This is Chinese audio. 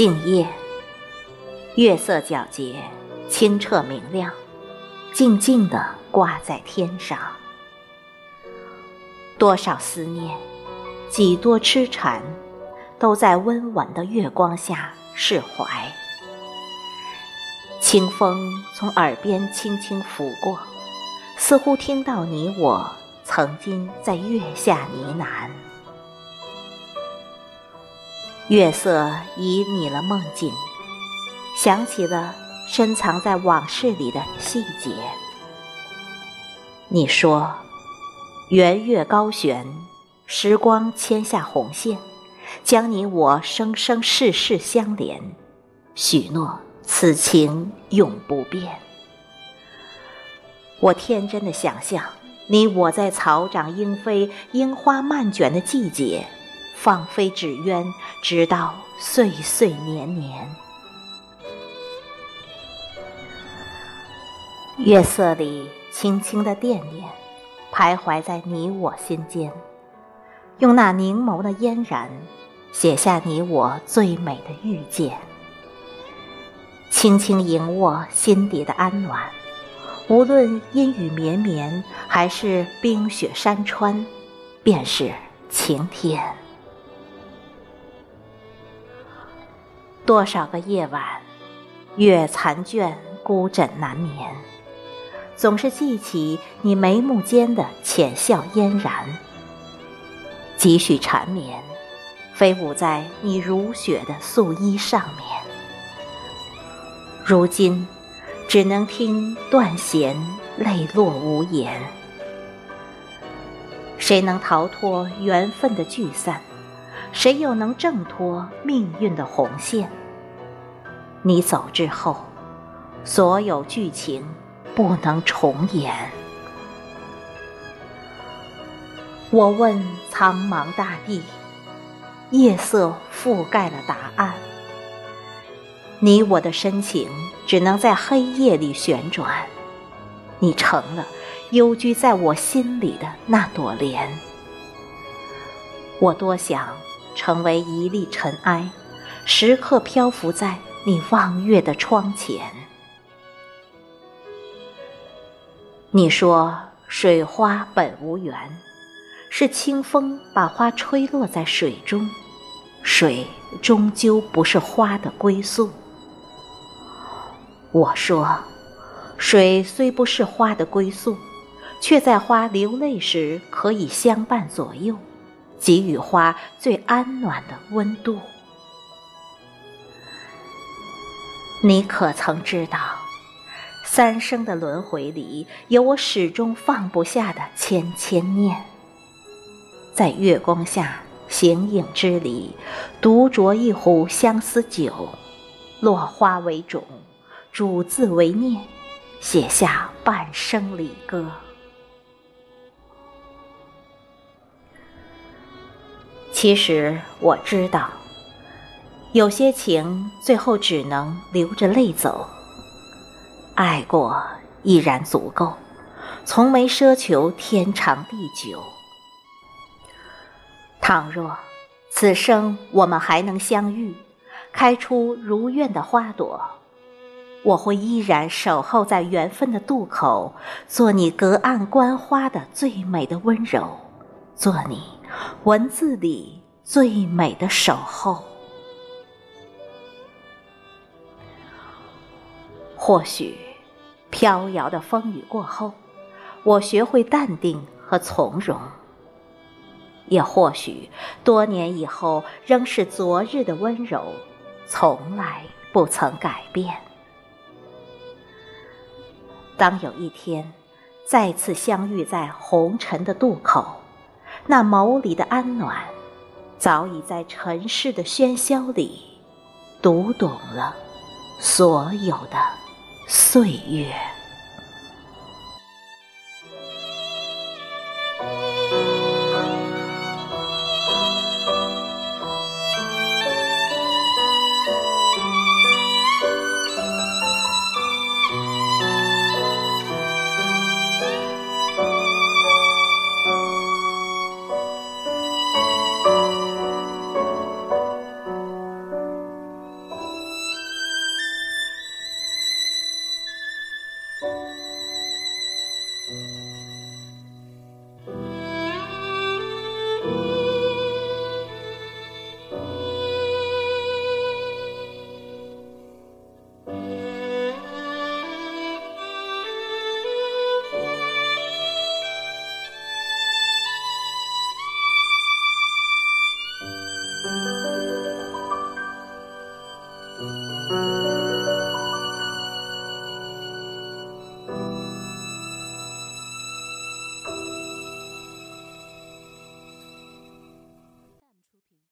静夜，月色皎洁，清澈明亮，静静地挂在天上。多少思念，几多痴缠，都在温婉的月光下释怀。清风从耳边轻轻拂过，似乎听到你我曾经在月下呢喃。月色旖旎了梦境，想起了深藏在往事里的细节。你说，圆月高悬，时光牵下红线，将你我生生世世相连。许诺此情永不变。我天真的想象，你我在草长莺飞、樱花漫卷的季节。放飞纸鸢，直到岁岁年年。月色里轻轻的惦念，徘徊在你我心间，用那凝眸的嫣然，写下你我最美的遇见。轻轻盈握心底的安暖，无论阴雨绵绵，还是冰雪山川，便是晴天。多少个夜晚，月残倦，孤枕难眠，总是记起你眉目间的浅笑嫣然。几许缠绵，飞舞在你如雪的素衣上面。如今，只能听断弦，泪落无言。谁能逃脱缘分的聚散？谁又能挣脱命运的红线？你走之后，所有剧情不能重演。我问苍茫大地，夜色覆盖了答案。你我的深情只能在黑夜里旋转，你成了幽居在我心里的那朵莲。我多想成为一粒尘埃，时刻漂浮在。你望月的窗前，你说水花本无缘，是清风把花吹落在水中，水终究不是花的归宿。我说，水虽不是花的归宿，却在花流泪时可以相伴左右，给予花最安暖的温度。你可曾知道，三生的轮回里，有我始终放不下的千千念。在月光下，形影之里，独酌一壶相思酒，落花为种，主字为念，写下半生离歌。其实我知道。有些情，最后只能流着泪走。爱过依然足够，从没奢求天长地久。倘若此生我们还能相遇，开出如愿的花朵，我会依然守候在缘分的渡口，做你隔岸观花的最美的温柔，做你文字里最美的守候。或许，飘摇的风雨过后，我学会淡定和从容；也或许，多年以后，仍是昨日的温柔，从来不曾改变。当有一天，再次相遇在红尘的渡口，那眸里的安暖，早已在尘世的喧嚣里，读懂了所有的。岁月。